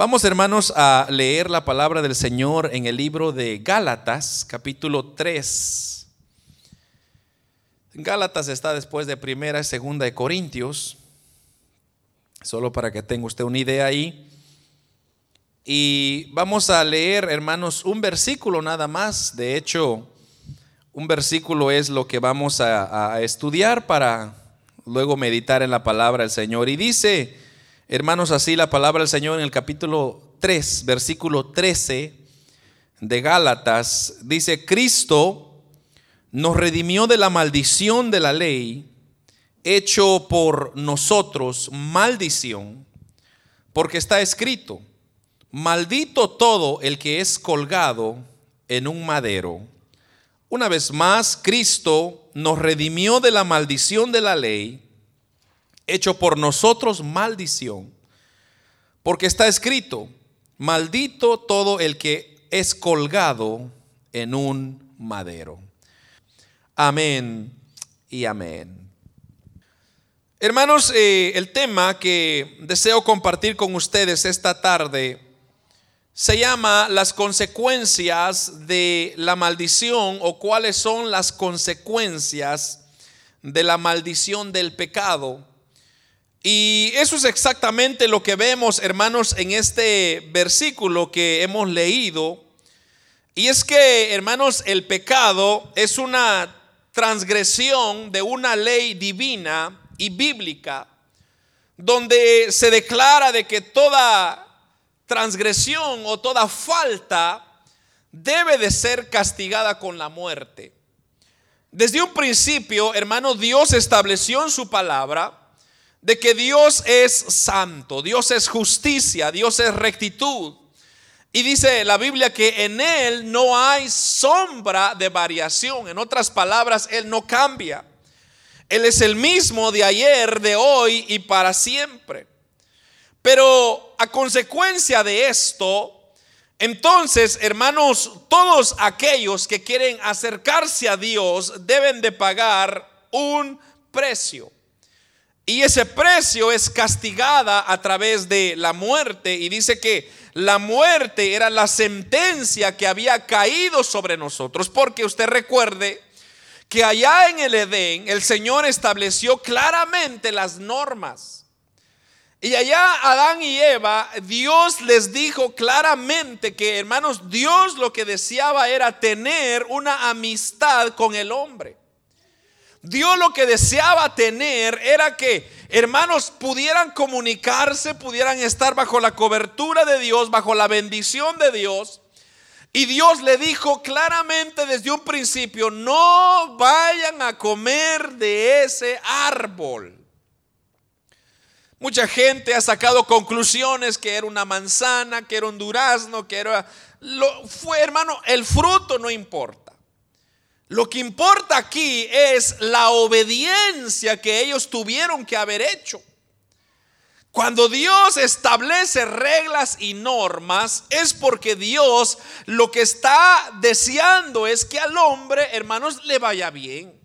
Vamos hermanos a leer la palabra del Señor en el libro de Gálatas, capítulo 3. Gálatas está después de primera y segunda de Corintios, solo para que tenga usted una idea ahí. Y vamos a leer, hermanos, un versículo nada más. De hecho, un versículo es lo que vamos a, a estudiar para luego meditar en la palabra del Señor. Y dice, Hermanos, así la palabra del Señor en el capítulo 3, versículo 13 de Gálatas, dice, Cristo nos redimió de la maldición de la ley, hecho por nosotros maldición, porque está escrito, maldito todo el que es colgado en un madero. Una vez más, Cristo nos redimió de la maldición de la ley, hecho por nosotros maldición, porque está escrito, maldito todo el que es colgado en un madero. Amén y amén. Hermanos, eh, el tema que deseo compartir con ustedes esta tarde se llama las consecuencias de la maldición o cuáles son las consecuencias de la maldición del pecado. Y eso es exactamente lo que vemos, hermanos, en este versículo que hemos leído. Y es que, hermanos, el pecado es una transgresión de una ley divina y bíblica, donde se declara de que toda transgresión o toda falta debe de ser castigada con la muerte. Desde un principio, hermano, Dios estableció en su palabra de que Dios es santo, Dios es justicia, Dios es rectitud. Y dice la Biblia que en Él no hay sombra de variación. En otras palabras, Él no cambia. Él es el mismo de ayer, de hoy y para siempre. Pero a consecuencia de esto, entonces, hermanos, todos aquellos que quieren acercarse a Dios deben de pagar un precio. Y ese precio es castigada a través de la muerte. Y dice que la muerte era la sentencia que había caído sobre nosotros. Porque usted recuerde que allá en el Edén el Señor estableció claramente las normas. Y allá Adán y Eva, Dios les dijo claramente que, hermanos, Dios lo que deseaba era tener una amistad con el hombre. Dios lo que deseaba tener era que hermanos pudieran comunicarse, pudieran estar bajo la cobertura de Dios, bajo la bendición de Dios. Y Dios le dijo claramente desde un principio, no vayan a comer de ese árbol. Mucha gente ha sacado conclusiones que era una manzana, que era un durazno, que era... Lo, fue hermano, el fruto no importa. Lo que importa aquí es la obediencia que ellos tuvieron que haber hecho. Cuando Dios establece reglas y normas es porque Dios lo que está deseando es que al hombre, hermanos, le vaya bien.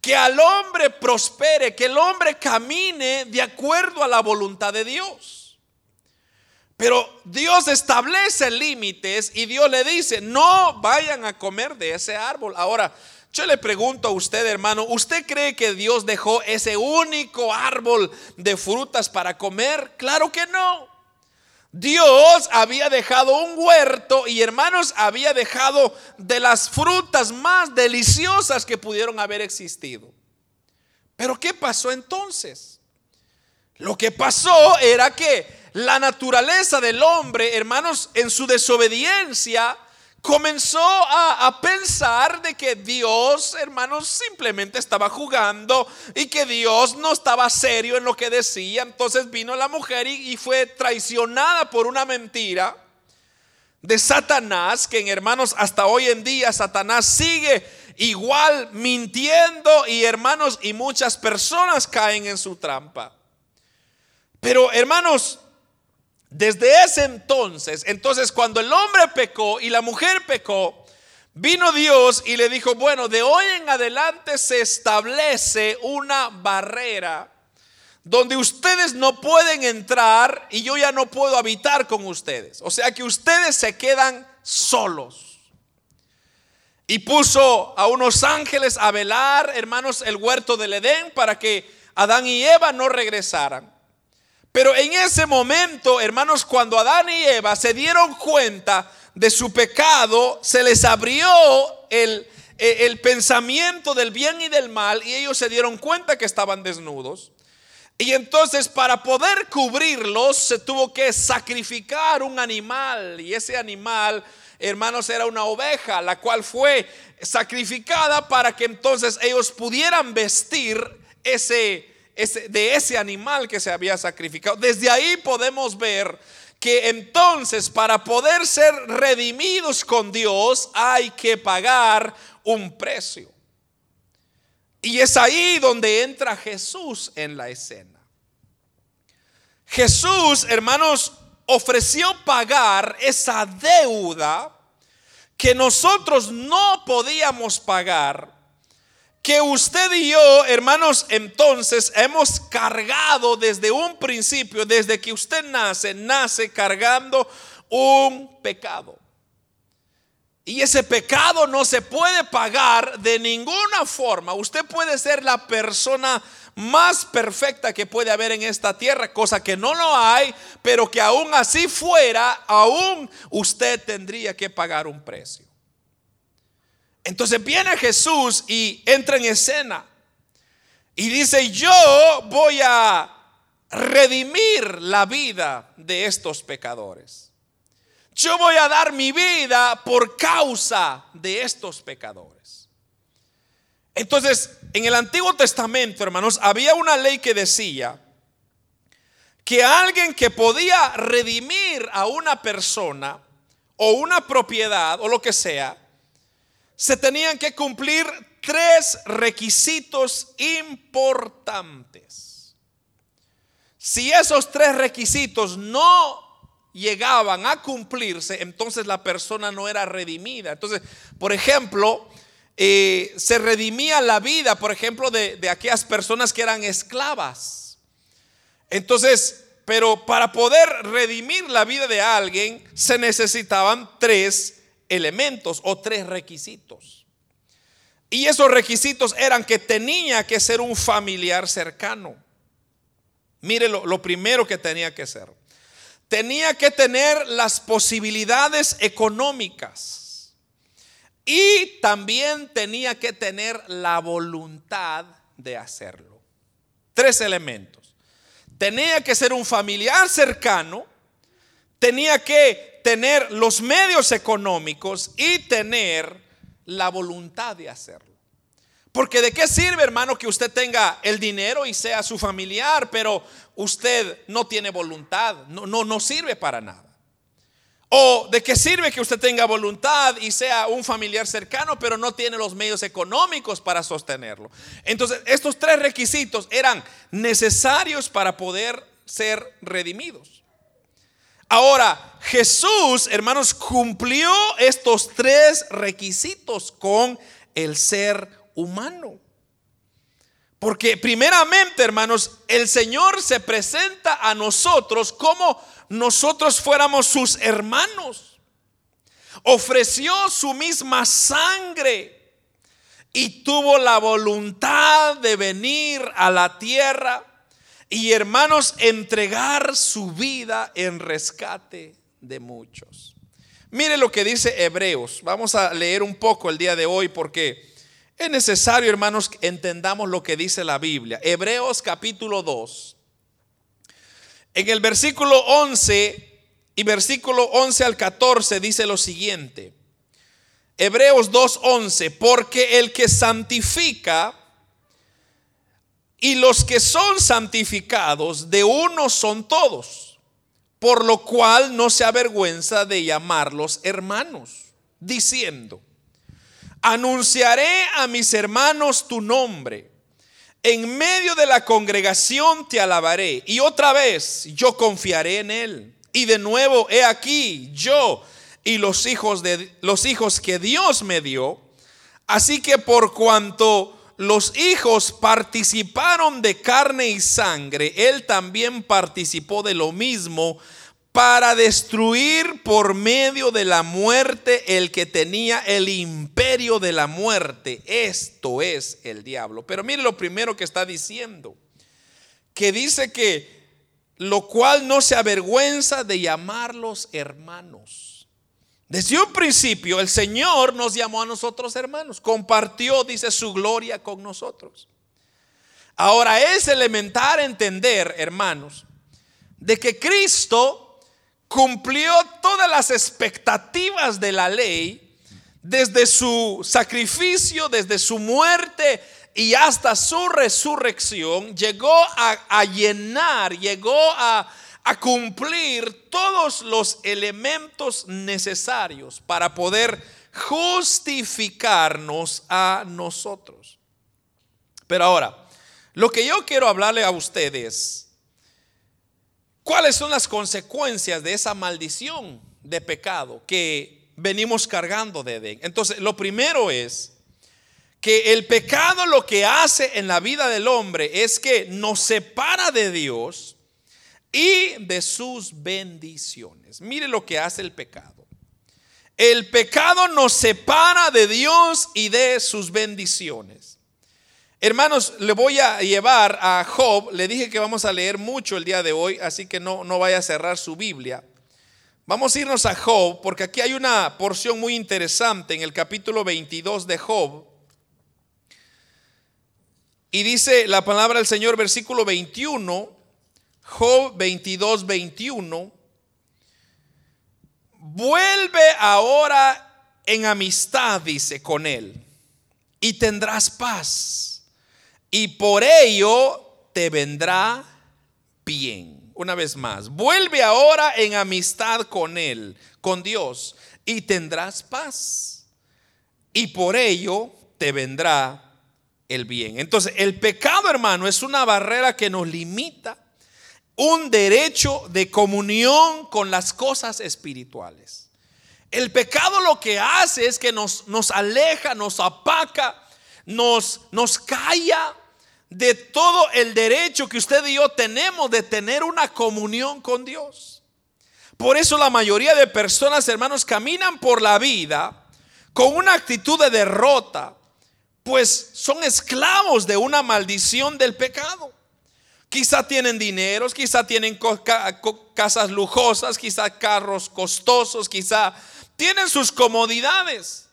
Que al hombre prospere, que el hombre camine de acuerdo a la voluntad de Dios. Pero Dios establece límites y Dios le dice, no vayan a comer de ese árbol. Ahora, yo le pregunto a usted, hermano, ¿usted cree que Dios dejó ese único árbol de frutas para comer? Claro que no. Dios había dejado un huerto y hermanos había dejado de las frutas más deliciosas que pudieron haber existido. Pero ¿qué pasó entonces? Lo que pasó era que la naturaleza del hombre, hermanos, en su desobediencia, comenzó a, pensar de que Dios, hermanos, simplemente estaba jugando y que Dios no estaba serio en lo que decía. Entonces vino la mujer y, y fue traicionada por una mentira de Satanás, que en hermanos, hasta hoy en día Satanás sigue igual mintiendo y hermanos, y muchas personas caen en su trampa. Pero hermanos, desde ese entonces, entonces cuando el hombre pecó y la mujer pecó, vino Dios y le dijo, bueno, de hoy en adelante se establece una barrera donde ustedes no pueden entrar y yo ya no puedo habitar con ustedes. O sea que ustedes se quedan solos. Y puso a unos ángeles a velar, hermanos, el huerto del Edén para que Adán y Eva no regresaran. Pero en ese momento, hermanos, cuando Adán y Eva se dieron cuenta de su pecado, se les abrió el, el pensamiento del bien y del mal y ellos se dieron cuenta que estaban desnudos. Y entonces para poder cubrirlos se tuvo que sacrificar un animal. Y ese animal, hermanos, era una oveja, la cual fue sacrificada para que entonces ellos pudieran vestir ese, de ese animal que se había sacrificado. Desde ahí podemos ver que entonces para poder ser redimidos con Dios hay que pagar un precio. Y es ahí donde entra Jesús en la escena. Jesús, hermanos, ofreció pagar esa deuda que nosotros no podíamos pagar, que usted y yo, hermanos, entonces hemos cargado desde un principio, desde que usted nace, nace cargando un pecado. Y ese pecado no se puede pagar de ninguna forma. Usted puede ser la persona más perfecta que puede haber en esta tierra, cosa que no lo hay, pero que aún así fuera, aún usted tendría que pagar un precio. Entonces viene Jesús y entra en escena y dice, yo voy a redimir la vida de estos pecadores. Yo voy a dar mi vida por causa de estos pecadores. Entonces, en el Antiguo Testamento, hermanos, había una ley que decía que alguien que podía redimir a una persona o una propiedad o lo que sea, se tenían que cumplir tres requisitos importantes. Si esos tres requisitos no llegaban a cumplirse, entonces la persona no era redimida. Entonces, por ejemplo, eh, se redimía la vida, por ejemplo, de, de aquellas personas que eran esclavas. Entonces, pero para poder redimir la vida de alguien se necesitaban tres elementos o tres requisitos. Y esos requisitos eran que tenía que ser un familiar cercano. Mire lo, primero que tenía que ser tenía que tener las posibilidades económicas y también tenía que tener la voluntad de hacerlo. Tres elementos. Tenía que ser un familiar cercano, tenía que tener los medios económicos y tener la voluntad de hacerlo. Porque de qué sirve, hermano, que usted tenga el dinero y sea su familiar, pero usted no tiene voluntad, no, no, no sirve para nada. O de qué sirve que usted tenga voluntad y sea un familiar cercano, pero no tiene los medios económicos para sostenerlo. Entonces, estos tres requisitos eran necesarios para poder ser redimidos. Ahora, Jesús, hermanos, cumplió estos tres requisitos con el ser humano. Porque primeramente, hermanos, el Señor se presenta a nosotros como nosotros fuéramos sus hermanos. Ofreció su misma sangre y tuvo la voluntad de venir a la tierra y, hermanos, entregar su vida en rescate de muchos. Mire lo que dice Hebreos. Vamos a leer un poco el día de hoy porque es necesario, hermanos, que entendamos lo que dice la Biblia. Hebreos capítulo 2. En el versículo 11 y versículo 11 al 14 dice lo siguiente. Hebreos 2:11, porque el que santifica y los que son santificados de uno son todos, por lo cual no se avergüenza de llamarlos hermanos, diciendo, anunciaré a mis hermanos tu nombre. En medio de la congregación te alabaré. Y otra vez yo confiaré en él. Y de nuevo, he aquí yo y los hijos de los hijos que Dios me dio. Así que por cuanto los hijos participaron de carne y sangre, él también participó de lo mismo para destruir por medio de la muerte el que tenía el imperio de la muerte. Esto es el diablo. Pero mire lo primero que está diciendo, que dice que lo cual no se avergüenza de llamarlos hermanos. Desde un principio el Señor nos llamó a nosotros hermanos, compartió, dice, su gloria con nosotros. Ahora es elemental entender, hermanos, de que Cristo cumplió todas las expectativas de la ley desde su sacrificio, desde su muerte y hasta su resurrección. Llegó a, llenar, llegó a a cumplir todos los elementos necesarios para poder justificarnos a nosotros. Pero ahora, lo que yo quiero hablarle a ustedes, ¿cuáles son las consecuencias de esa maldición de pecado que venimos cargando de Edén? Entonces, lo primero es que el pecado lo que hace en la vida del hombre es que nos separa de Dios y de sus bendiciones. Mire lo que hace el pecado. El pecado nos separa de Dios y de sus bendiciones. Hermanos, le voy a llevar a Job. Le dije que vamos a leer mucho el día de hoy, así que no, no vaya a cerrar su Biblia. Vamos a irnos a Job, porque aquí hay una porción muy interesante en el capítulo 22 de Job. Y dice la palabra del Señor, versículo 21. Job 22, 21, vuelve ahora en amistad, dice, con él, y tendrás paz, y por ello te vendrá bien. Una vez más, vuelve ahora en amistad con él, con Dios, y tendrás paz, y por ello te vendrá el bien. Entonces, el pecado, hermano, es una barrera que nos limita un derecho de comunión con las cosas espirituales. El pecado lo que hace es que nos, nos aleja, nos apaca, nos, nos calla de todo el derecho que usted y yo tenemos de tener una comunión con Dios. Por eso la mayoría de personas, hermanos, caminan por la vida con una actitud de derrota, pues son esclavos de una maldición del pecado. Quizá tienen dineros, quizá tienen casas lujosas, quizá carros costosos, quizá tienen sus comodidades.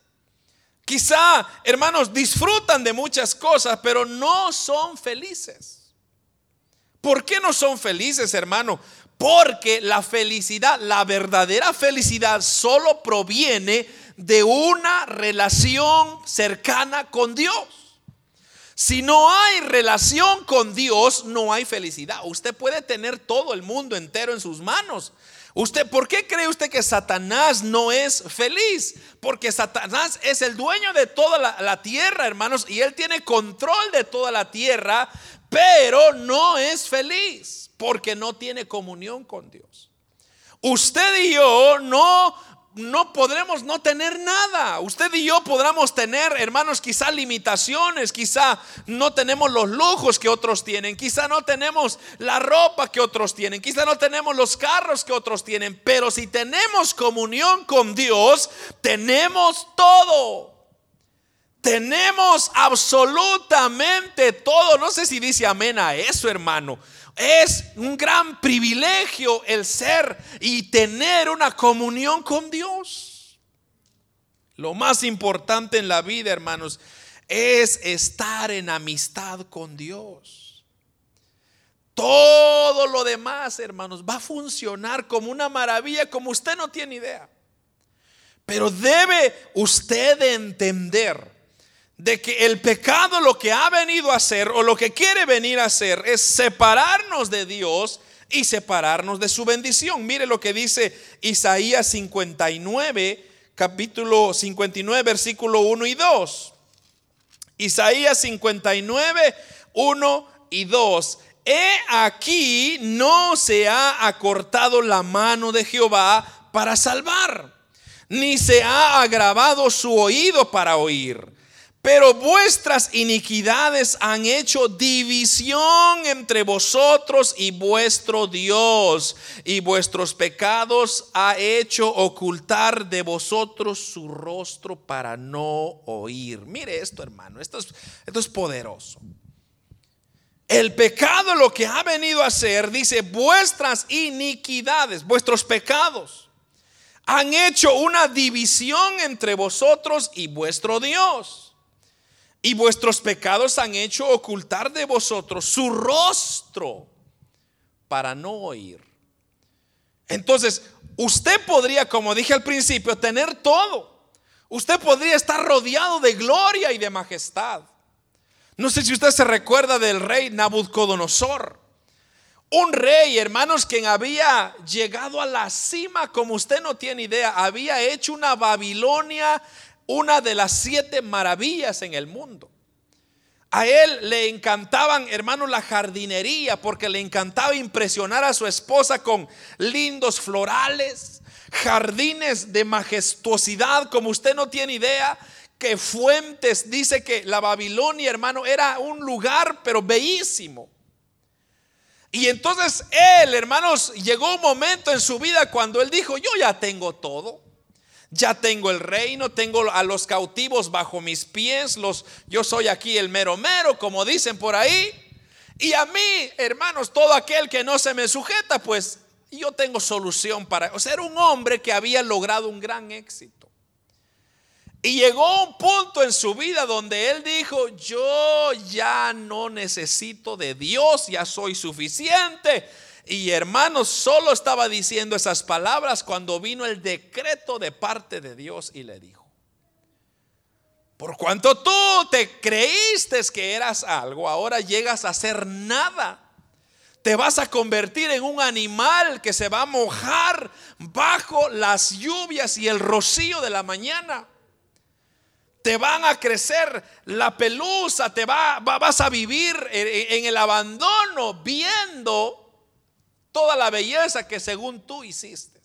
Quizá, hermanos, disfrutan de muchas cosas, pero no son felices. ¿Por qué no son felices, hermano? Porque la felicidad, la verdadera felicidad solo proviene de una relación cercana con Dios. Si no hay relación con Dios, no hay felicidad. Usted puede tener todo el mundo entero en sus manos. Usted, ¿por qué cree usted que Satanás no es feliz? Porque Satanás es el dueño de toda la, tierra, hermanos, y él tiene control de toda la tierra, pero no es feliz porque no tiene comunión con Dios. Usted y yo no no podremos no tener nada. Usted y yo podremos tener, hermanos, quizá limitaciones, quizá no tenemos los lujos que otros tienen, quizá no tenemos la ropa que otros tienen, quizá no tenemos los carros que otros tienen, pero si tenemos comunión con Dios, tenemos todo. Tenemos absolutamente todo. No sé si dice amén a eso, hermano. Es un gran privilegio el ser y tener una comunión con Dios. Lo más importante en la vida, hermanos, es estar en amistad con Dios. Todo lo demás, hermanos, va a funcionar como una maravilla, como usted no tiene idea. Pero debe usted entender de que el pecado lo que ha venido a hacer o lo que quiere venir a hacer es separarnos de Dios y separarnos de su bendición. Mire lo que dice Isaías 59, capítulo 59, versículo 1 y 2. Isaías 59, 1 y 2. He aquí no se ha acortado la mano de Jehová para salvar, ni se ha agravado su oído para oír Pero vuestras iniquidades han hecho división entre vosotros y vuestro Dios, y vuestros pecados ha hecho ocultar de vosotros su rostro para no oír. Mire esto, hermano, esto es, esto es poderoso. El pecado lo que ha venido a hacer, dice, vuestras iniquidades, vuestros pecados, han hecho una división entre vosotros y vuestro Dios y vuestros pecados han hecho ocultar de vosotros su rostro para no oír. Entonces, usted podría, como dije al principio, tener todo. Usted podría estar rodeado de gloria y de majestad. No sé si usted se recuerda del rey Nabucodonosor. Un rey, hermanos, quien había llegado a la cima, como usted no tiene idea, había hecho una Babilonia una de las siete maravillas en el mundo. A él le encantaban, hermanos, la jardinería, porque le encantaba impresionar a su esposa con lindos florales, jardines de majestuosidad, como usted no tiene idea, que fuentes, dice que la Babilonia, hermano, era un lugar, pero bellísimo. Y entonces él, hermanos, llegó un momento en su vida cuando él dijo, yo ya tengo todo. Ya tengo el reino, tengo a los cautivos bajo mis pies, los yo soy aquí el mero mero, como dicen por ahí. Y a mí, hermanos, todo aquel que no se me sujeta, pues yo tengo solución para, o sea, era un hombre que había logrado un gran éxito. Y llegó un punto en su vida donde él dijo, yo ya no necesito de Dios, ya soy suficiente y hermanos, solo estaba diciendo esas palabras cuando vino el decreto de parte de Dios y le dijo, por cuanto tú te creíste que eras algo, ahora llegas a ser nada. Te vas a convertir en un animal que se va a mojar bajo las lluvias y el rocío de la mañana te van a crecer la pelusa, te va, vas a vivir en el abandono viendo toda la belleza que según tú hiciste.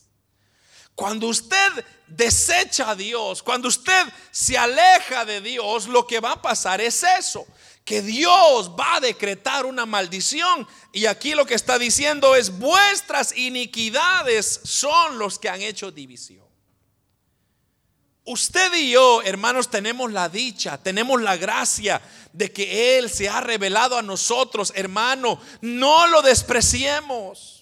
Cuando usted desecha a Dios, cuando usted se aleja de Dios, lo que va a pasar es eso, que Dios va a decretar una maldición. Y aquí lo que está diciendo es, vuestras iniquidades son los que han hecho división. Usted y yo, hermanos, tenemos la dicha, tenemos la gracia de que Él se ha revelado a nosotros, hermano. No lo despreciemos.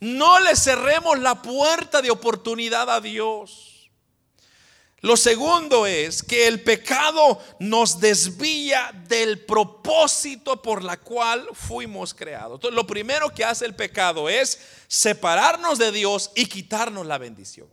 No le cerremos la puerta de oportunidad a Dios. Lo segundo es que el pecado nos desvía del propósito por la cual fuimos creados. Entonces, lo primero que hace el pecado es separarnos de Dios y quitarnos la bendición.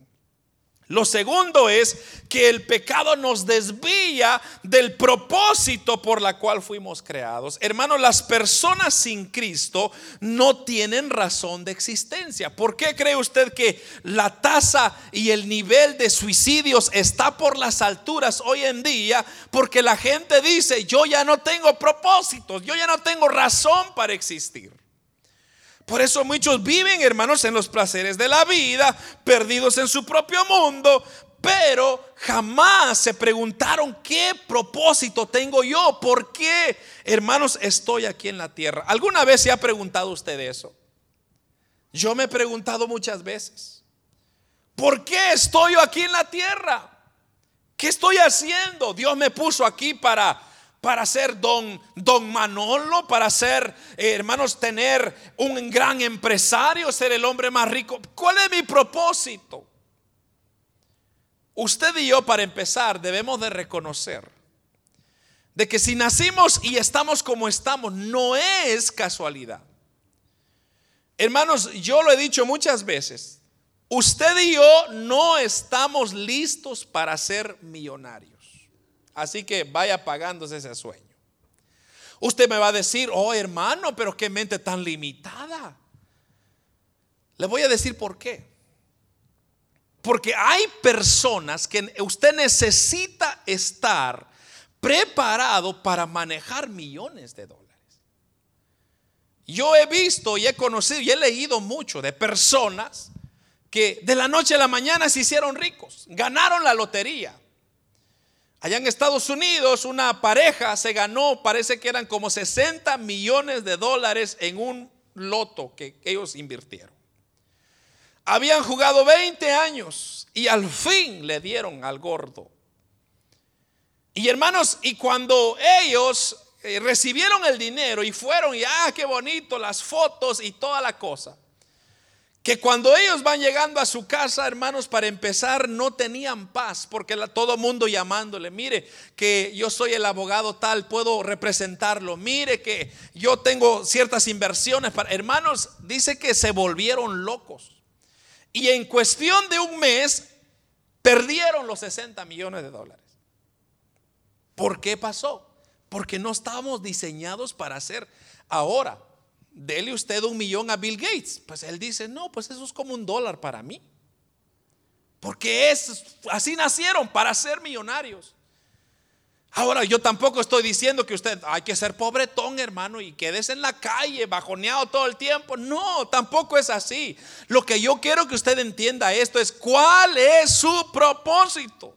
Lo segundo es que el pecado nos desvía del propósito por la cual fuimos creados. Hermanos, las personas sin Cristo no tienen razón de existencia. ¿Por qué cree usted que la tasa y el nivel de suicidios está por las alturas hoy en día? Porque la gente dice, yo ya no tengo propósitos, yo ya no tengo razón para existir. Por eso muchos viven, hermanos, en los placeres de la vida, perdidos en su propio mundo, pero jamás se preguntaron qué propósito tengo yo, por qué, hermanos, estoy aquí en la tierra. ¿Alguna vez se ha preguntado usted eso? Yo me he preguntado muchas veces, ¿por qué estoy yo aquí en la tierra? ¿Qué estoy haciendo? Dios me puso aquí para para ser don, don Manolo, para ser, eh, hermanos, tener un gran empresario, ser el hombre más rico. ¿Cuál es mi propósito? Usted y yo, para empezar, debemos de reconocer de que si nacimos y estamos como estamos, no es casualidad. Hermanos, yo lo he dicho muchas veces, usted y yo no estamos listos para ser millonarios. Así que vaya pagándose ese sueño. Usted me va a decir, oh hermano, pero qué mente tan limitada. Le voy a decir por qué. Porque hay personas que usted necesita estar preparado para manejar millones de dólares. Yo he visto y he conocido y he leído mucho de personas que de la noche a la mañana se hicieron ricos, ganaron la lotería Allá en Estados Unidos una pareja se ganó, parece que eran como 60 millones de dólares en un loto que ellos invirtieron. Habían jugado 20 años y al fin le dieron al gordo. Y hermanos, y cuando ellos eh, recibieron el dinero y fueron y, ah, qué bonito, las fotos y toda la cosa. Que cuando ellos van llegando a su casa, hermanos, para empezar, no tenían paz, porque todo mundo llamándole, mire que yo soy el abogado tal, puedo representarlo, mire que yo tengo ciertas inversiones para, hermanos, dice que se volvieron locos. Y en cuestión de un mes, perdieron los 60 millones de dólares. ¿Por qué pasó? Porque no estábamos diseñados para hacer ahora. Dele usted un millón a Bill Gates. Pues él dice, no, pues eso es como un dólar para mí. Porque es, así nacieron, para ser millonarios. Ahora, yo tampoco estoy diciendo que usted hay que ser pobretón, hermano, y quedes en la calle bajoneado todo el tiempo. No, tampoco es así. Lo que yo quiero que usted entienda esto es cuál es su propósito.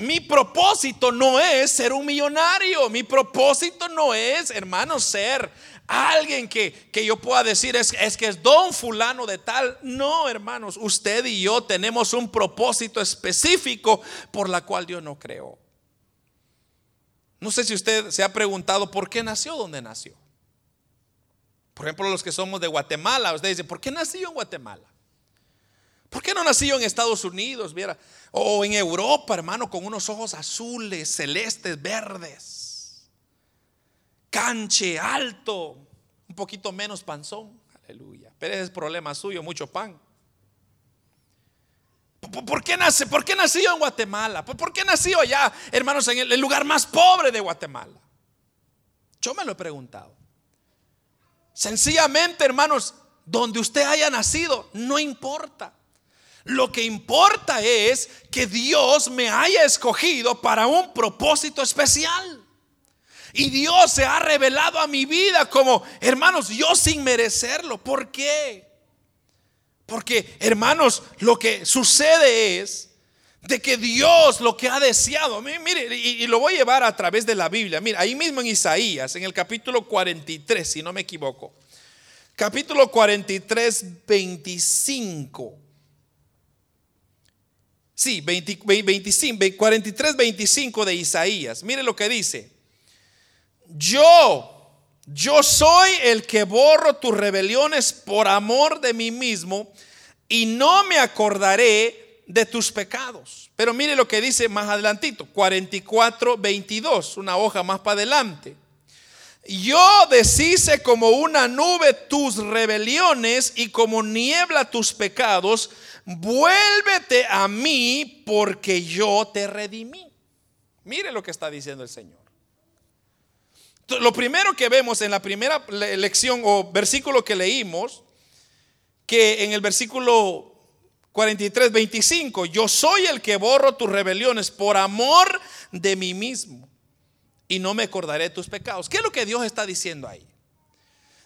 Mi propósito no es ser un millonario. Mi propósito no es, hermano, ser alguien que, yo pueda decir es, es que es don fulano de tal. No, hermanos, usted y yo tenemos un propósito específico por la cual Dios no creó. No sé si usted se ha preguntado por qué nació donde nació. Por ejemplo, los que somos de Guatemala, usted dice, ¿por qué nació en Guatemala? ¿Por qué no nació en Estados Unidos, viera? O en Europa, hermano, con unos ojos azules, celestes, verdes. Canche, alto, un poquito menos panzón. Aleluya. Pero ese es problema suyo, mucho pan. ¿Por qué, nace, ¿Por qué nació en Guatemala? ¿Por qué nació allá, hermanos, en el lugar más pobre de Guatemala? Yo me lo he preguntado. Sencillamente, hermanos, donde usted haya nacido, no importa. Lo que importa es que Dios me haya escogido para un propósito especial. Y Dios se ha revelado a mi vida como, hermanos, yo sin merecerlo. ¿Por qué? Porque, hermanos, lo que sucede es de que Dios lo que ha deseado, mire, y, lo voy a llevar a través de la Biblia. Mira, ahí mismo en Isaías, en el capítulo 43, si no me equivoco. Capítulo 43, 25. Sí, 25, 43, 25 de Isaías. Mire lo que dice. Yo, yo soy el que borro tus rebeliones por amor de mí mismo y no me acordaré de tus pecados. Pero mire lo que dice más adelantito, 44, 22, una hoja más para adelante. Yo deshice como una nube tus rebeliones y como niebla tus pecados vuélvete a mí porque yo te redimí. Mire lo que está diciendo el Señor. Lo primero que vemos en la primera lección o versículo que leímos, que en el versículo 43, 25, yo soy el que borro tus rebeliones por amor de mí mismo y no me acordaré tus pecados. ¿Qué es lo que Dios está diciendo ahí?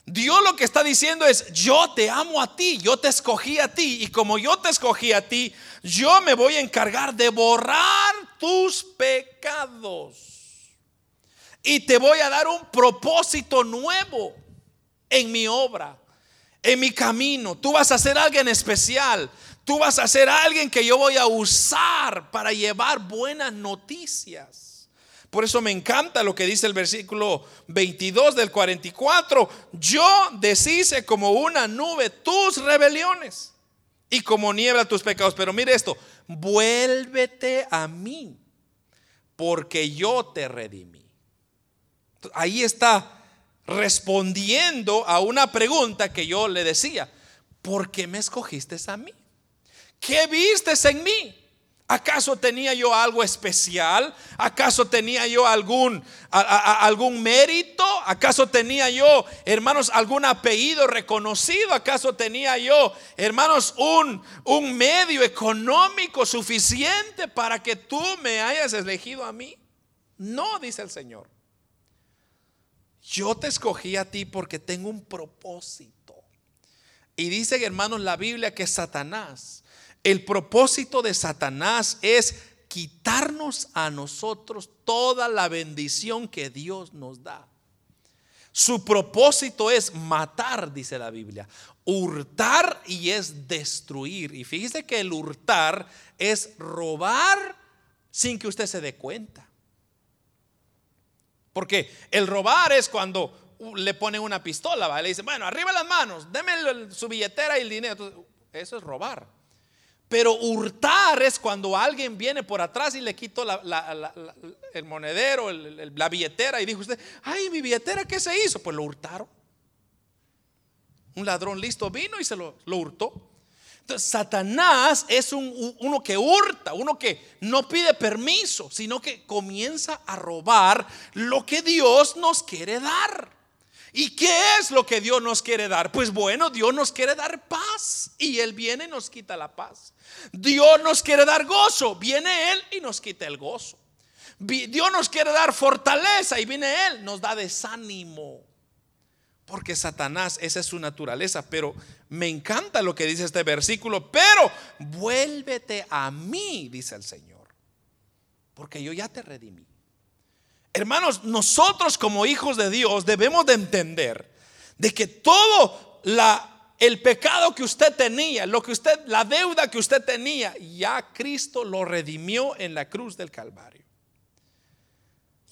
Dios lo que está diciendo es, yo te amo a ti, yo te escogí a ti y como yo te escogí a ti, yo me voy a encargar de borrar tus pecados. Y te voy a dar un propósito nuevo en mi obra, en mi camino. Tú vas a ser alguien especial. Tú vas a ser alguien que yo voy a usar para llevar buenas noticias. Por eso me encanta lo que dice el versículo 22 del 44. Yo deshice como una nube tus rebeliones y como niebla tus pecados. Pero mire esto, vuélvete a mí, porque yo te redimí. Ahí está respondiendo a una pregunta que yo le decía. ¿Por qué me escogiste a mí? ¿Qué vistes en mí? ¿Acaso tenía yo algo especial? ¿Acaso tenía yo algún, algún mérito? ¿Acaso tenía yo, hermanos, algún apellido reconocido? ¿Acaso tenía yo, hermanos, un, un medio económico suficiente para que tú me hayas elegido a mí? No, dice el Señor. Yo te escogí a ti porque tengo un propósito. Y dice, hermanos, la Biblia que Satanás el propósito de Satanás es quitarnos a nosotros toda la bendición que Dios nos da. Su propósito es matar, dice la Biblia, hurtar y es destruir. Y fíjese que el hurtar es robar sin que usted se dé cuenta. Porque el robar es cuando le ponen una pistola, le dicen, bueno, arriba las manos, deme su billetera y el dinero. Eso es robar. Pero hurtar es cuando alguien viene por atrás y le quitó el monedero, la billetera y dijo usted, ay, mi billetera, ¿qué se hizo? Pues lo hurtaron. Un ladrón listo vino y se lo, hurtó. Entonces, Satanás es uno que hurta, uno que no pide permiso, sino que comienza a robar lo que Dios nos quiere dar. ¿Y qué es lo que Dios nos quiere dar? Pues bueno, Dios nos quiere dar paz y Él viene y nos quita la paz. Dios nos quiere dar gozo, viene Él y nos quita el gozo. Dios nos quiere dar fortaleza y viene Él, nos da desánimo. Porque Satanás, esa es su naturaleza. Pero me encanta lo que dice este versículo. Pero vuélvete a mí, dice el Señor. Porque yo ya te redimí. Hermanos, nosotros como hijos de Dios debemos de entender de que todo el pecado que usted tenía, lo que usted, la deuda que usted tenía, ya Cristo lo redimió en la cruz del Calvario.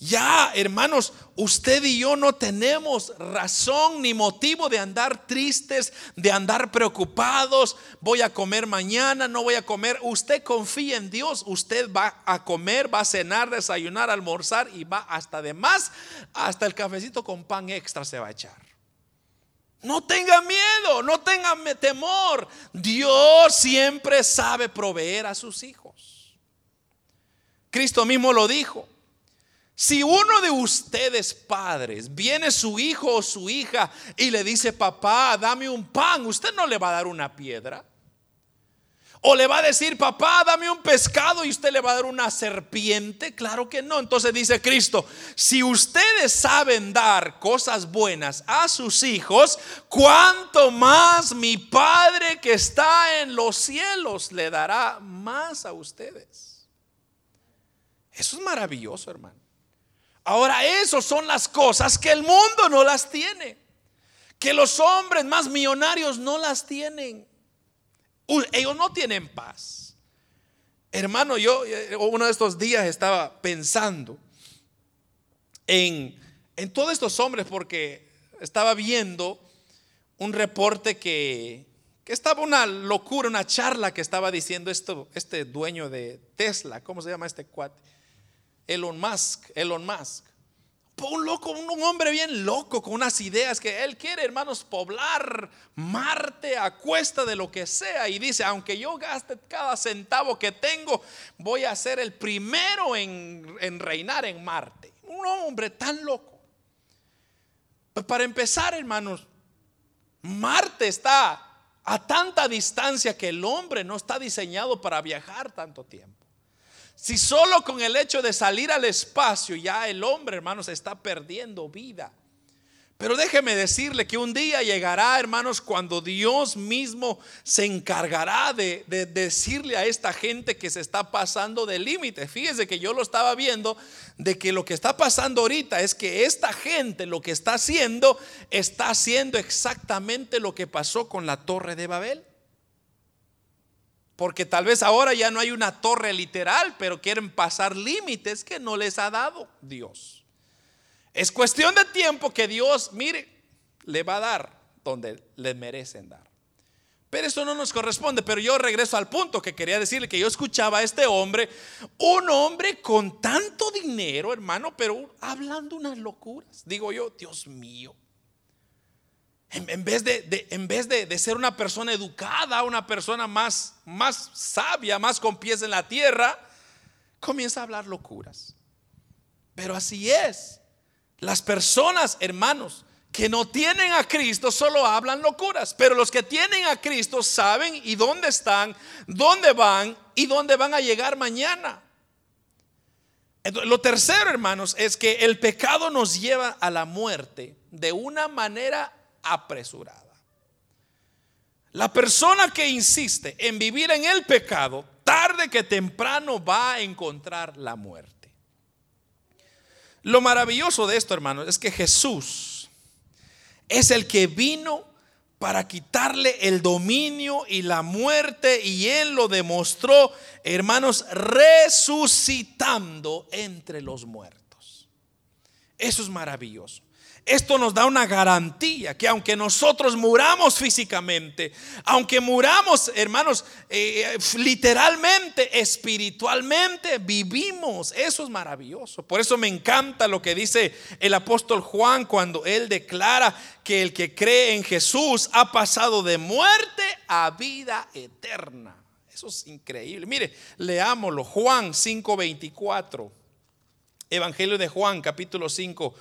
Ya, hermanos, usted y yo no tenemos razón ni motivo de andar tristes, de andar preocupados. Voy a comer mañana, no voy a comer. Usted confía en Dios. Usted va a comer, va a cenar, desayunar, almorzar y va hasta además, hasta el cafecito con pan extra se va a echar. No tenga miedo, no tenga temor. Dios siempre sabe proveer a sus hijos. Cristo mismo lo dijo. Si uno de ustedes padres viene su hijo o su hija y le dice, papá, dame un pan, usted no le va a dar una piedra. O le va a decir, papá, dame un pescado y usted le va a dar una serpiente. Claro que no. Entonces dice Cristo, si ustedes saben dar cosas buenas a sus hijos, cuánto más mi Padre que está en los cielos le dará más a ustedes. Eso es maravilloso, hermano. Ahora, esas son las cosas que el mundo no las tiene. Que los hombres más millonarios no las tienen. Ellos no tienen paz. Hermano, yo eh, uno de estos días estaba pensando en, en todos estos hombres porque estaba viendo un reporte que, que estaba una locura, una charla que estaba diciendo esto, este dueño de Tesla, ¿cómo se llama este cuate? Elon Musk, Elon Musk. Un loco, un hombre bien loco con unas ideas que él quiere, hermanos, poblar Marte a cuesta de lo que sea. Y dice, aunque yo gaste cada centavo que tengo, voy a ser el primero en, en reinar en Marte. Un hombre tan loco. Pues para empezar, hermanos, Marte está a tanta distancia que el hombre no está diseñado para viajar tanto tiempo. Si solo con el hecho de salir al espacio ya el hombre, hermanos, está perdiendo vida. Pero déjeme decirle que un día llegará, hermanos, cuando Dios mismo se encargará de, decirle a esta gente que se está pasando de límite. Fíjese que yo lo estaba viendo, de que lo que está pasando ahorita es que esta gente lo que está haciendo, está haciendo exactamente lo que pasó con la torre de Babel. Porque tal vez ahora ya no hay una torre literal, pero quieren pasar límites que no les ha dado Dios. Es cuestión de tiempo que Dios, mire, le va a dar donde le merecen dar. Pero eso no nos corresponde. Pero yo regreso al punto que quería decirle que yo escuchaba a este hombre, un hombre con tanto dinero, hermano, pero hablando unas locuras. Digo yo, Dios mío. En, vez, de, en vez de, ser una persona educada, una persona más, más sabia, más con pies en la tierra, comienza a hablar locuras. Pero así es. Las personas, hermanos, que no tienen a Cristo solo hablan locuras, pero los que tienen a Cristo saben y dónde están, dónde van y dónde van a llegar mañana. lo tercero, hermanos, es que el pecado nos lleva a la muerte de una manera apresurada. La persona que insiste en vivir en el pecado, tarde que temprano va a encontrar la muerte. Lo maravilloso de esto, hermanos, es que Jesús es el que vino para quitarle el dominio y la muerte y él lo demostró, hermanos, resucitando entre los muertos. Eso es maravilloso. Esto nos da una garantía que aunque nosotros muramos físicamente, aunque muramos, hermanos, eh, literalmente, espiritualmente, vivimos. Eso es maravilloso. Por eso me encanta lo que dice el apóstol Juan cuando él declara que el que cree en Jesús ha pasado de muerte a vida eterna. Eso es increíble. Mire, leámoslo. Juan 5:24. Evangelio de Juan, capítulo 5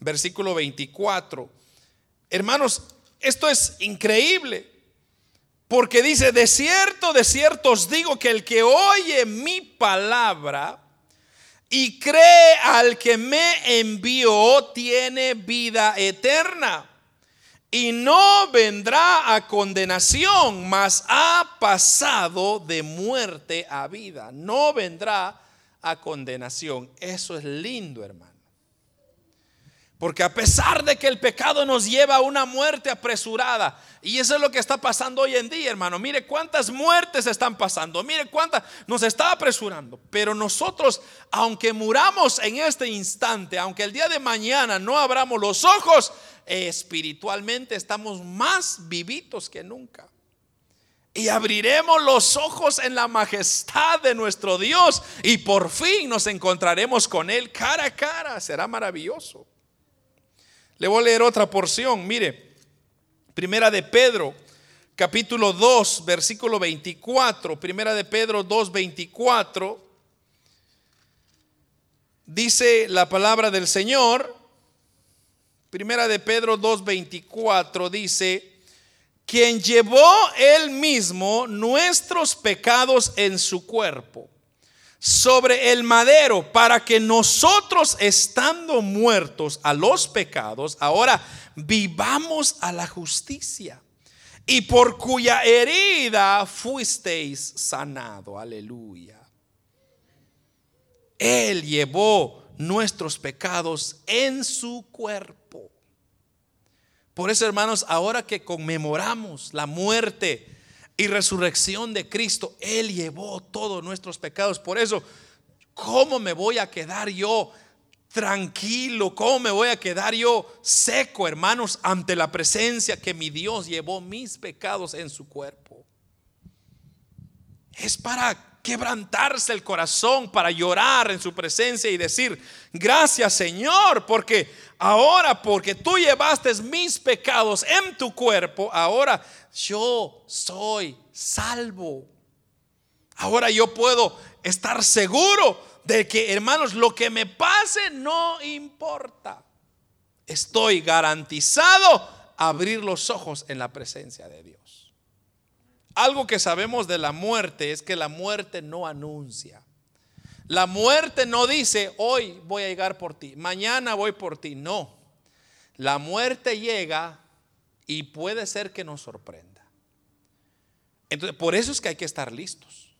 versículo 24. Hermanos, esto es increíble. Porque dice, de cierto, de cierto os digo que el que oye mi palabra y cree al que me envió, tiene vida eterna. Y no vendrá a condenación, mas ha pasado de muerte a vida. No vendrá a condenación. Eso es lindo, hermano. Porque a pesar de que el pecado nos lleva a una muerte apresurada, y eso es lo que está pasando hoy en día, hermano. Mire cuántas muertes están pasando, mire cuántas nos está apresurando. Pero nosotros, aunque muramos en este instante, aunque el día de mañana no abramos los ojos, espiritualmente estamos más vivitos que nunca. Y abriremos los ojos en la majestad de nuestro Dios y por fin nos encontraremos con Él cara a cara. Será maravilloso. Le voy a leer otra porción, mire, primera de Pedro, capítulo 2, versículo 24, primera de Pedro 2, 24, dice la palabra del Señor, primera de Pedro 2, 24, dice, quien llevó él mismo nuestros pecados en su cuerpo sobre el madero para que nosotros estando muertos a los pecados, ahora vivamos a la justicia y por cuya herida fuisteis sanado. Aleluya. Él llevó nuestros pecados en su cuerpo. Por eso, hermanos, ahora que conmemoramos la muerte, y resurrección de Cristo, Él llevó todos nuestros pecados. Por eso, ¿cómo me voy a quedar yo tranquilo? ¿Cómo me voy a quedar yo seco, hermanos, ante la presencia que mi Dios llevó mis pecados en su cuerpo? Es para quebrantarse el corazón, para llorar en su presencia y decir, gracias Señor, porque ahora, porque tú llevaste mis pecados en tu cuerpo, ahora yo soy salvo. Ahora yo puedo estar seguro de que, hermanos, lo que me pase no importa. Estoy garantizado abrir los ojos en la presencia de Dios. Algo que sabemos de la muerte es que la muerte no anuncia. La muerte no dice, hoy voy a llegar por ti, mañana voy por ti. No. La muerte llega y puede ser que nos sorprenda. Entonces, por eso es que hay que estar listos.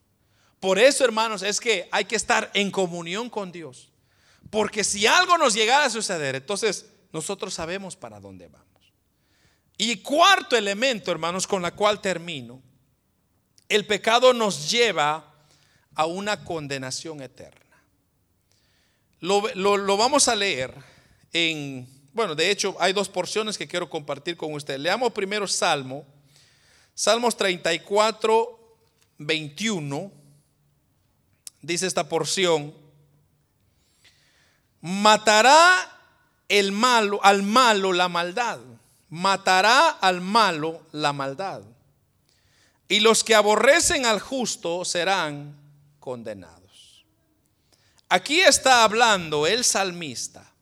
Por eso, hermanos, es que hay que estar en comunión con Dios. Porque si algo nos llegara a suceder, entonces nosotros sabemos para dónde vamos. Y cuarto elemento, hermanos, con la cual termino, el pecado nos lleva a una condenación eterna. Lo, vamos a leer en bueno, de hecho hay dos porciones que quiero compartir con usted. Leamos primero Salmo, Salmos 34, 21. Dice esta porción, matará el malo, al malo la maldad, matará al malo la maldad. Y los que aborrecen al justo serán condenados. Aquí está hablando el salmista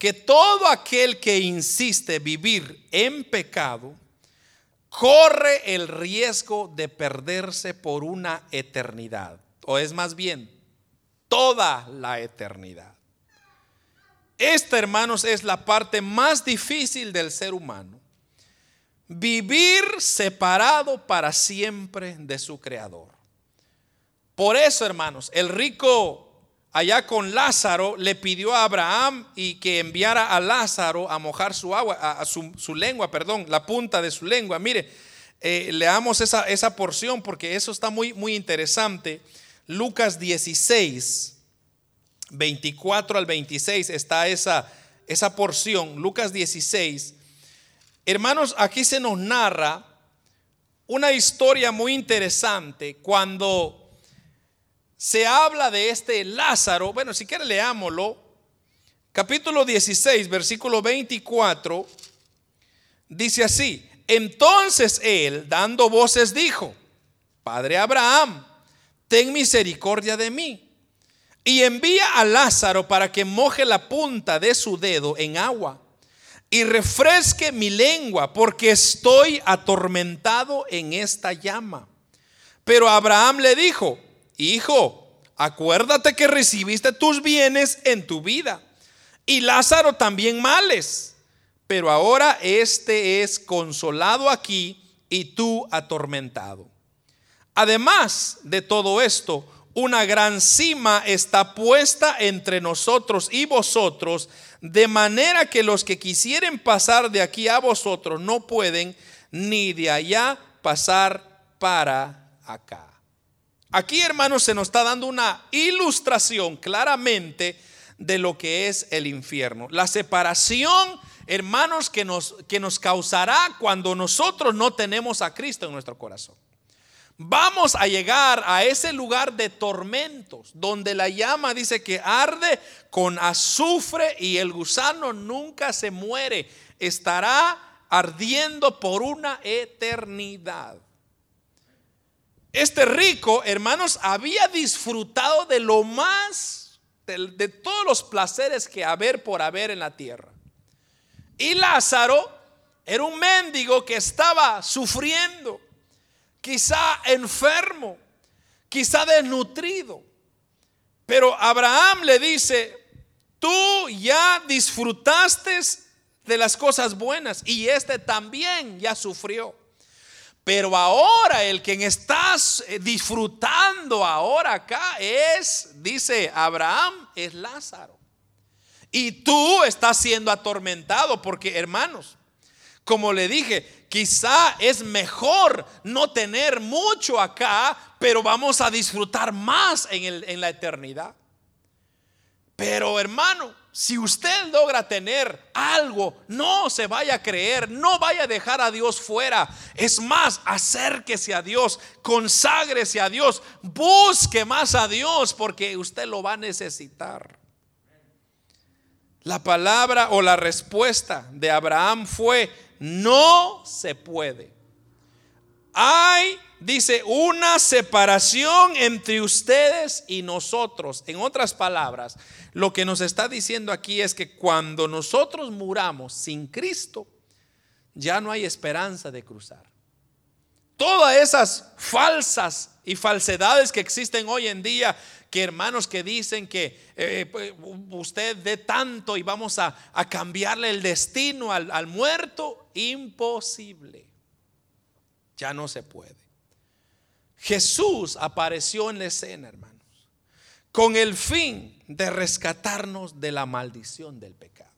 que todo aquel que insiste vivir en pecado corre el riesgo de perderse por una eternidad, o es más bien toda la eternidad. Esta, hermanos, es la parte más difícil del ser humano. Vivir separado para siempre de su Creador. Por eso, hermanos, el rico allá con Lázaro le pidió a Abraham y que enviara a Lázaro a mojar su agua, a, su, lengua, perdón, la punta de su lengua. Mire, eh, leamos esa, esa, porción porque eso está muy, muy interesante. Lucas 16, 24 al 26 está esa, esa porción. Lucas 16. Hermanos, aquí se nos narra una historia muy interesante cuando se habla de este Lázaro. Bueno, si quiere leámoslo. Capítulo 16, versículo 24. Dice así. Entonces él, dando voces, dijo, Padre Abraham, ten misericordia de mí. Y envía a Lázaro para que moje la punta de su dedo en agua y refresque mi lengua, porque estoy atormentado en esta llama. Pero Abraham le dijo, Hijo, acuérdate que recibiste tus bienes en tu vida y Lázaro también males, pero ahora este es consolado aquí y tú atormentado. Además de todo esto, una gran cima está puesta entre nosotros y vosotros, de manera que los que quisieren pasar de aquí a vosotros no pueden, ni de allá pasar para acá. Aquí, hermanos, se nos está dando una ilustración claramente de lo que es el infierno. La separación, hermanos, que nos, que nos causará cuando nosotros no tenemos a Cristo en nuestro corazón. Vamos a llegar a ese lugar de tormentos, donde la llama dice que arde con azufre y el gusano nunca se muere. Estará ardiendo por una eternidad. Este rico, hermanos, había disfrutado de lo más, de, todos los placeres que haber por haber en la tierra. Y Lázaro era un mendigo que estaba sufriendo, quizá enfermo, quizá desnutrido. Pero Abraham le dice, tú ya disfrutaste de las cosas buenas y este también ya sufrió. Pero ahora el quien estás eh, disfrutando ahora acá es, dice Abraham, es Lázaro. Y tú estás siendo atormentado porque, hermanos, como le dije, quizá es mejor no tener mucho acá, pero vamos a disfrutar más en, en la eternidad. Pero hermano, si usted logra tener algo, no se vaya a creer, no vaya a dejar a Dios fuera. Es más, acérquese a Dios, conságrese a Dios, busque más a Dios porque usted lo va a necesitar. La palabra o la respuesta de Abraham fue, no se puede. Hay dice, una separación entre ustedes y nosotros. En otras palabras, lo que nos está diciendo aquí es que cuando nosotros muramos sin Cristo, ya no hay esperanza de cruzar. Todas esas falsas y falsedades que existen hoy en día, que hermanos que dicen que eh, pues, usted dé tanto y vamos a, cambiarle el destino al muerto, imposible. Ya no se puede. Jesús apareció en la escena, hermanos, con el fin de rescatarnos de la maldición del pecado.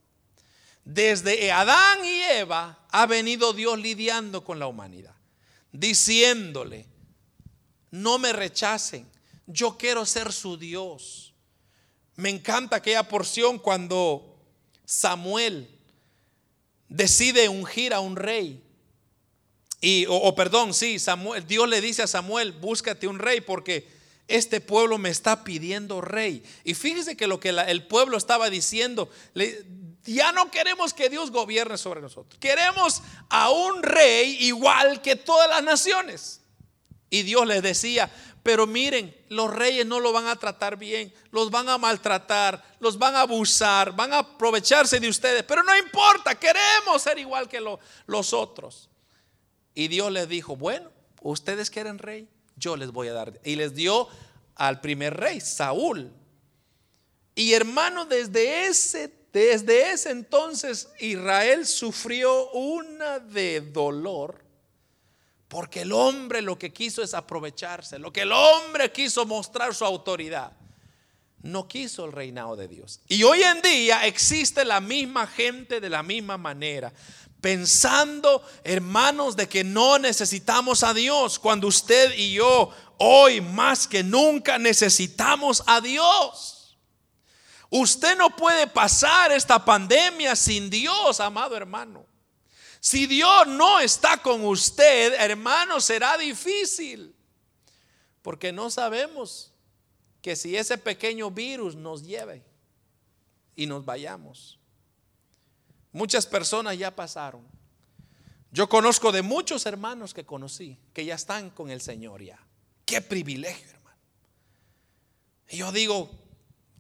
Desde Adán y Eva ha venido Dios lidiando con la humanidad, diciéndole, no me rechacen, yo quiero ser su Dios. Me encanta aquella porción cuando Samuel decide ungir a un rey y, o, perdón, sí, Samuel, Dios le dice a Samuel, búscate un rey porque este pueblo me está pidiendo rey. Y fíjese que lo que el pueblo estaba diciendo, ya no queremos que Dios gobierne sobre nosotros. Queremos a un rey igual que todas las naciones. Y Dios les decía, pero miren, los reyes no lo van a tratar bien, los van a maltratar, los van a abusar, van a aprovecharse de ustedes. Pero no importa, queremos ser igual que los otros. Y Dios les dijo, bueno, ustedes quieren rey, yo les voy a dar. Y les dio al primer rey, Saúl. Y hermano, desde ese, desde ese entonces Israel sufrió una de dolor. Porque el hombre lo que quiso es aprovecharse, lo que el hombre quiso mostrar su autoridad. No quiso el reinado de Dios. Y hoy en día existe la misma gente de la misma manera pensando, hermanos, de que no necesitamos a Dios, cuando usted y yo hoy más que nunca necesitamos a Dios. Usted no puede pasar esta pandemia sin Dios, amado hermano. Si Dios no está con usted, hermano, será difícil. Porque no sabemos que si ese pequeño virus nos lleve y nos vayamos. Muchas personas ya pasaron. Yo conozco de muchos hermanos que conocí que ya están con el Señor ya. Qué privilegio, hermano. Y yo digo,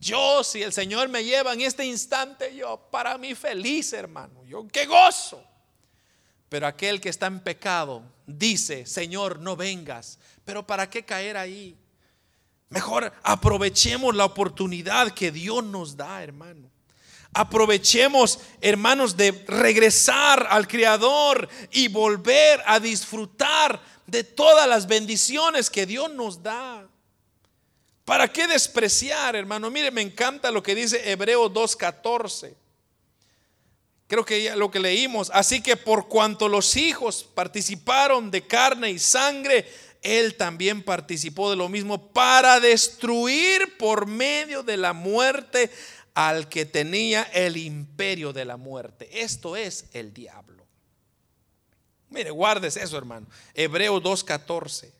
yo si el Señor me lleva en este instante, yo para mí feliz, hermano. Yo qué gozo. Pero aquel que está en pecado dice, Señor, no vengas. Pero ¿para qué caer ahí? Mejor aprovechemos la oportunidad que Dios nos da, hermano. Aprovechemos, hermanos, de regresar al Creador y volver a disfrutar de todas las bendiciones que Dios nos da. ¿Para qué despreciar, hermano? Mire, me encanta lo que dice Hebreo 2.14. Creo que lo que leímos. Así que por cuanto los hijos participaron de carne y sangre, Él también participó de lo mismo para destruir por medio de la muerte al que tenía el imperio de la muerte. Esto es el diablo. Mire, guardes eso, hermano. Hebreo 2.14.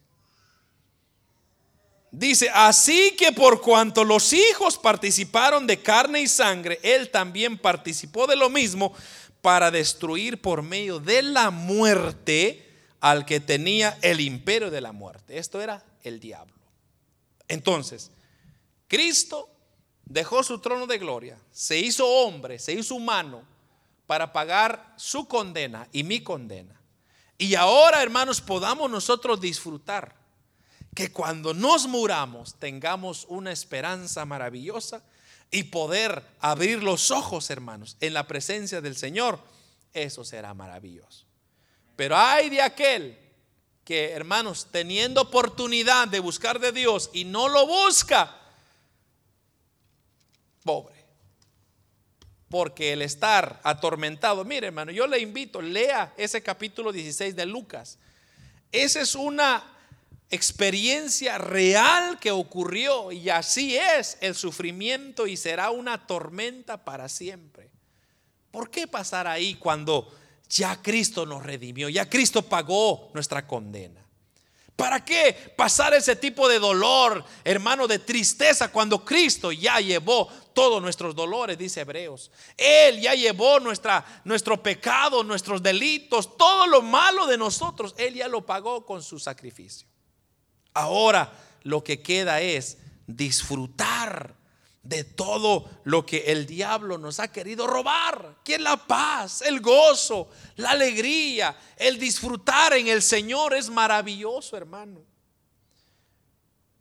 Dice, así que por cuanto los hijos participaron de carne y sangre, él también participó de lo mismo para destruir por medio de la muerte al que tenía el imperio de la muerte. Esto era el diablo. Entonces, Cristo dejó su trono de gloria, se hizo hombre, se hizo humano para pagar su condena y mi condena. Y ahora, hermanos, podamos nosotros disfrutar que cuando nos muramos tengamos una esperanza maravillosa y poder abrir los ojos, hermanos, en la presencia del Señor. Eso será maravilloso. Pero hay de aquel que, hermanos, teniendo oportunidad de buscar de Dios y no lo busca, pobre. Porque el estar atormentado, mire hermano, yo le invito, lea ese capítulo 16 de Lucas. Esa es una experiencia real que ocurrió y así es el sufrimiento y será una tormenta para siempre. ¿Por qué pasar ahí cuando ya Cristo nos redimió, ya Cristo pagó nuestra condena? ¿Para qué pasar ese tipo de dolor, hermano, de tristeza cuando Cristo ya llevó todos nuestros dolores, dice Hebreos? Él ya llevó nuestra, nuestro pecado, nuestros delitos, todo lo malo de nosotros. Él ya lo pagó con su sacrificio. Ahora lo que queda es disfrutar de todo lo que el diablo nos ha querido robar, que es la paz, el gozo, la alegría, el disfrutar en el Señor es maravilloso, hermano.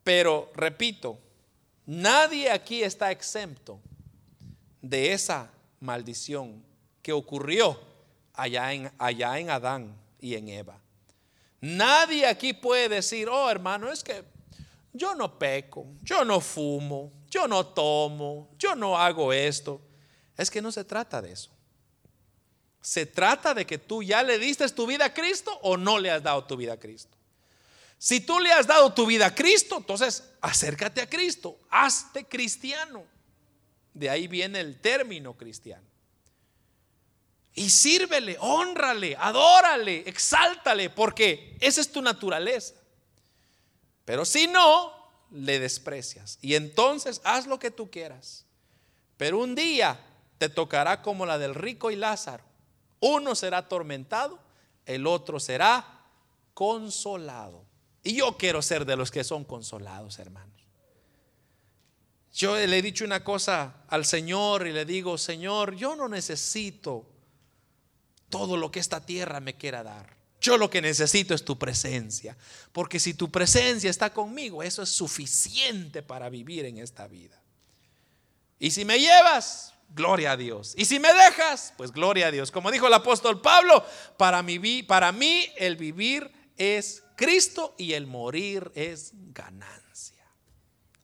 Pero, repito, nadie aquí está exento de esa maldición que ocurrió allá en, allá en Adán y en Eva. Nadie aquí puede decir, oh hermano, es que yo no peco, yo no fumo, yo no tomo, yo no hago esto. Es que no se trata de eso. Se trata de que tú ya le diste tu vida a Cristo o no le has dado tu vida a Cristo. Si tú le has dado tu vida a Cristo, entonces acércate a Cristo, hazte cristiano. De ahí viene el término cristiano. Y sírvele, honrale, adórale, exáltale, porque esa es tu naturaleza. Pero si no, le desprecias. Y entonces haz lo que tú quieras. Pero un día te tocará como la del rico y Lázaro. Uno será atormentado, el otro será consolado. Y yo quiero ser de los que son consolados, hermanos. Yo le he dicho una cosa al Señor y le digo, Señor, yo no necesito todo lo que esta tierra me quiera dar. Yo lo que necesito es tu presencia. Porque si tu presencia está conmigo, eso es suficiente para vivir en esta vida. Y si me llevas, gloria a Dios. Y si me dejas, pues gloria a Dios. Como dijo el apóstol Pablo, para mí, para mí el vivir es Cristo y el morir es ganancia.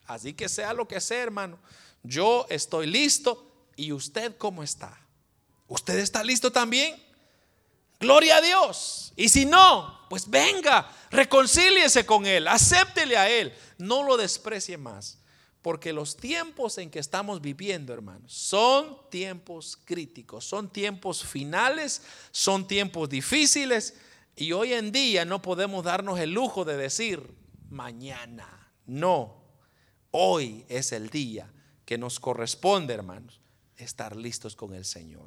Así que sea lo que sea, hermano. Yo estoy listo y usted cómo está. ¿Usted está listo también? Gloria a Dios. Y si no, pues venga, reconcíliese con Él, acéptele a Él, no lo desprecie más. Porque los tiempos en que estamos viviendo, hermanos, son tiempos críticos, son tiempos finales, son tiempos difíciles. Y hoy en día no podemos darnos el lujo de decir mañana. No, hoy es el día que nos corresponde, hermanos, estar listos con el Señor.